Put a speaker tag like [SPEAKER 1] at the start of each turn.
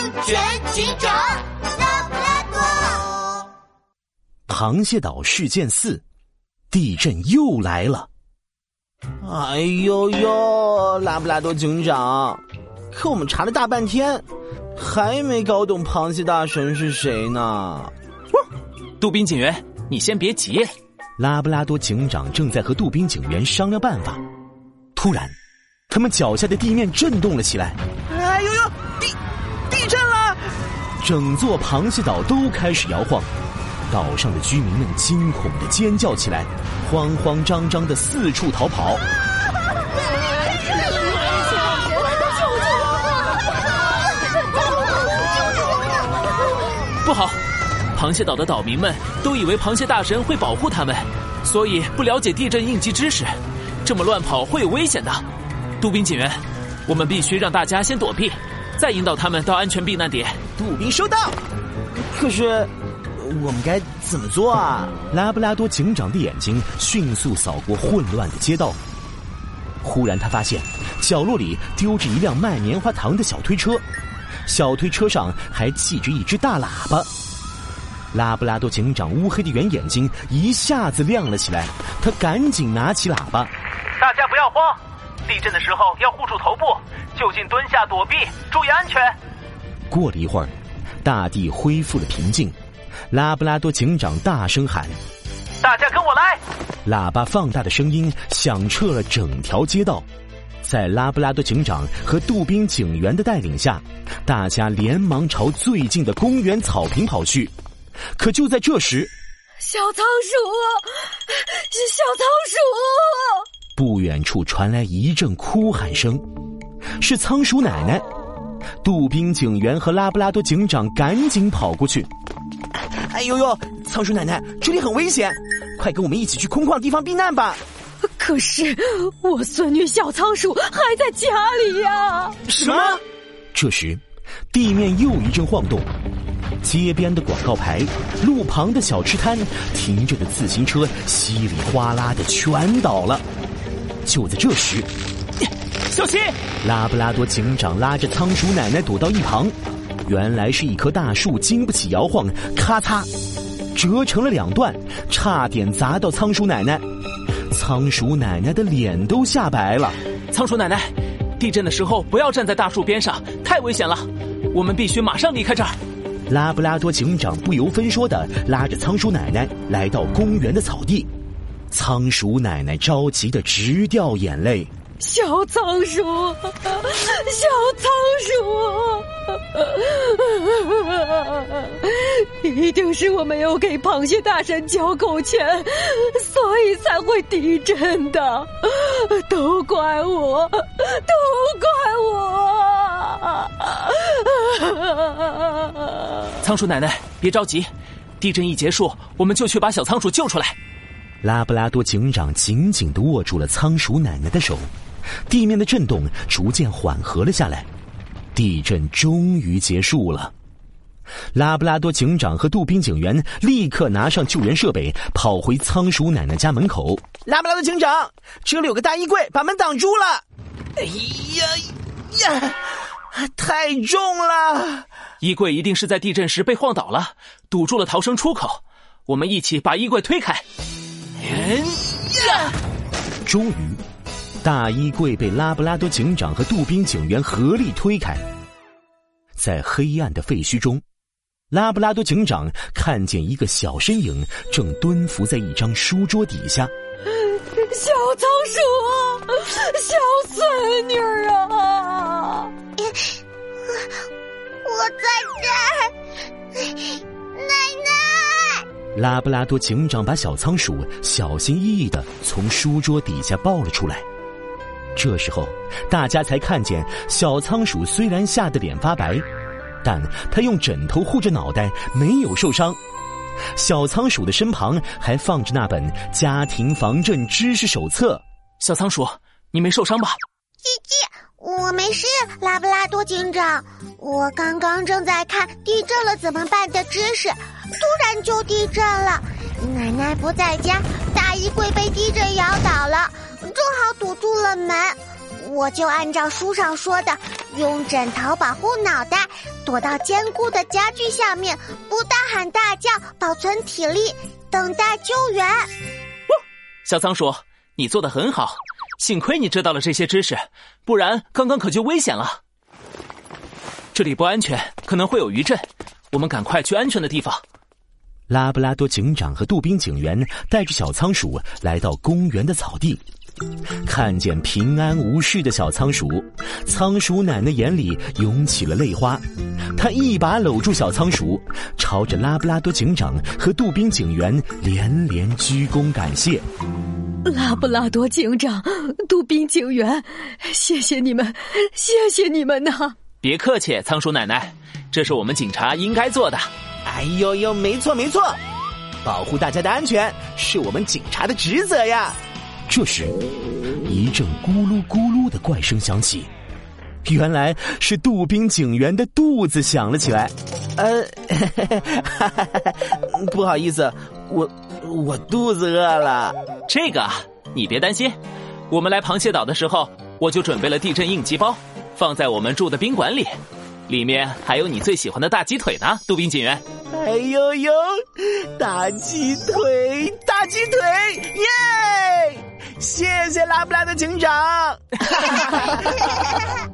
[SPEAKER 1] 安全警长拉布拉多。
[SPEAKER 2] 螃蟹岛事件四：地震又来了。
[SPEAKER 3] 哎呦呦，拉布拉多警长，可我们查了大半天，还没搞懂螃蟹大神是谁呢？
[SPEAKER 4] 杜宾警员，你先别急。
[SPEAKER 2] 拉布拉多警长正在和杜宾警员商量办法，突然，他们脚下的地面震动了起来。整座螃蟹岛都开始摇晃，岛上的居民们惊恐的尖叫起来，慌慌张张的四处逃跑。
[SPEAKER 4] 不好！螃蟹岛的岛民们都以为螃蟹大神会保护他们，所以不了解地震应急知识，这么乱跑会有危险的。杜宾警员，我们必须让大家先躲避，再引导他们到安全避难点。
[SPEAKER 3] 杜宾收到。可是，我们该怎么做啊？
[SPEAKER 2] 拉布拉多警长的眼睛迅速扫过混乱的街道，忽然他发现角落里丢着一辆卖棉花糖的小推车，小推车上还系着一只大喇叭。拉布拉多警长乌黑的圆眼睛一下子亮了起来，他赶紧拿起喇叭：“
[SPEAKER 5] 大家不要慌，地震的时候要护住头部，就近蹲下躲避，注意安全。”
[SPEAKER 2] 过了一会儿，大地恢复了平静。拉布拉多警长大声喊：“
[SPEAKER 5] 大家跟我来！”
[SPEAKER 2] 喇叭放大的声音响彻了整条街道。在拉布拉多警长和杜宾警员的带领下，大家连忙朝最近的公园草坪跑去。可就在这时，
[SPEAKER 6] 小仓鼠，小仓鼠！
[SPEAKER 2] 不远处传来一阵哭喊声，是仓鼠奶奶。杜宾警员和拉布拉多警长赶紧跑过去。
[SPEAKER 3] 哎呦呦，仓鼠奶奶，这里很危险，快跟我们一起去空旷地方避难吧！
[SPEAKER 6] 可是我孙女小仓鼠还在家里呀！
[SPEAKER 3] 什么？
[SPEAKER 2] 这时，地面又一阵晃动。街边的广告牌，路旁的小吃摊，停着的自行车，稀里哗啦的全倒了。就在这时，
[SPEAKER 4] 小心！
[SPEAKER 2] 拉布拉多警长拉着仓鼠奶奶躲到一旁。原来是一棵大树经不起摇晃，咔嚓，折成了两段，差点砸到仓鼠奶奶。仓鼠奶奶的脸都吓白了。
[SPEAKER 4] 仓鼠奶奶，地震的时候不要站在大树边上，太危险了。我们必须马上离开这儿。
[SPEAKER 2] 拉布拉多警长不由分说的拉着仓鼠奶奶来到公园的草地，仓鼠奶奶着急的直掉眼泪。
[SPEAKER 6] 小仓鼠，小仓鼠，一定是我没有给螃蟹大神交够钱，所以才会地震的，都怪我，都怪我。
[SPEAKER 4] 仓鼠奶奶，别着急，地震一结束，我们就去把小仓鼠救出来。
[SPEAKER 2] 拉布拉多警长紧紧的握住了仓鼠奶奶的手，地面的震动逐渐缓和了下来，地震终于结束了。拉布拉多警长和杜宾警员立刻拿上救援设备，跑回仓鼠奶奶家门口。
[SPEAKER 3] 拉布拉多警长，这里有个大衣柜，把门挡住了。哎呀呀！太重了！
[SPEAKER 4] 衣柜一定是在地震时被晃倒了，堵住了逃生出口。我们一起把衣柜推开。
[SPEAKER 2] 呀！终于，大衣柜被拉布拉多警长和杜宾警员合力推开。在黑暗的废墟中，拉布拉多警长看见一个小身影正蹲伏在一张书桌底下。
[SPEAKER 6] 小仓鼠，小孙女啊！
[SPEAKER 1] 我在这儿，奶奶。
[SPEAKER 2] 拉布拉多警长把小仓鼠小心翼翼的从书桌底下抱了出来。这时候，大家才看见小仓鼠虽然吓得脸发白，但他用枕头护着脑袋，没有受伤。小仓鼠的身旁还放着那本家庭防震知识手册。
[SPEAKER 4] 小仓鼠，你没受伤吧？
[SPEAKER 1] 叽叽。我没事，拉布拉多警长。我刚刚正在看地震了怎么办的知识，突然就地震了。奶奶不在家，大衣柜被地震摇正门。我就按照书上说的，用枕头保护脑袋，躲到坚固的家具下面，不大喊大叫，保存体力，等待救援。
[SPEAKER 4] 小仓鼠，你做的很好，幸亏你知道了这些知识，不然刚刚可就危险了。这里不安全，可能会有余震，我们赶快去安全的地方。
[SPEAKER 2] 拉布拉多警长和杜宾警员带着小仓鼠来到公园的草地，看见平安无事的小仓鼠，仓鼠奶奶眼里涌起了泪花，她一把搂住小仓鼠，朝着拉布拉多警长和杜宾警员连连鞠躬感谢。
[SPEAKER 6] 拉布拉多警长、杜宾警员，谢谢你们，谢谢你们呐！
[SPEAKER 4] 别客气，仓鼠奶奶，这是我们警察应该做的。
[SPEAKER 3] 哎呦呦，没错没错，保护大家的安全是我们警察的职责呀。
[SPEAKER 2] 这时，一阵咕噜咕噜的怪声响起，原来是杜宾警员的肚子响了起来。
[SPEAKER 3] 呃，不好意思，我我肚子饿了。
[SPEAKER 4] 这个，你别担心，我们来螃蟹岛的时候，我就准备了地震应急包，放在我们住的宾馆里。里面还有你最喜欢的大鸡腿呢，杜宾警员。
[SPEAKER 3] 哎呦呦，大鸡腿，大鸡腿，耶！谢谢拉布拉多警长。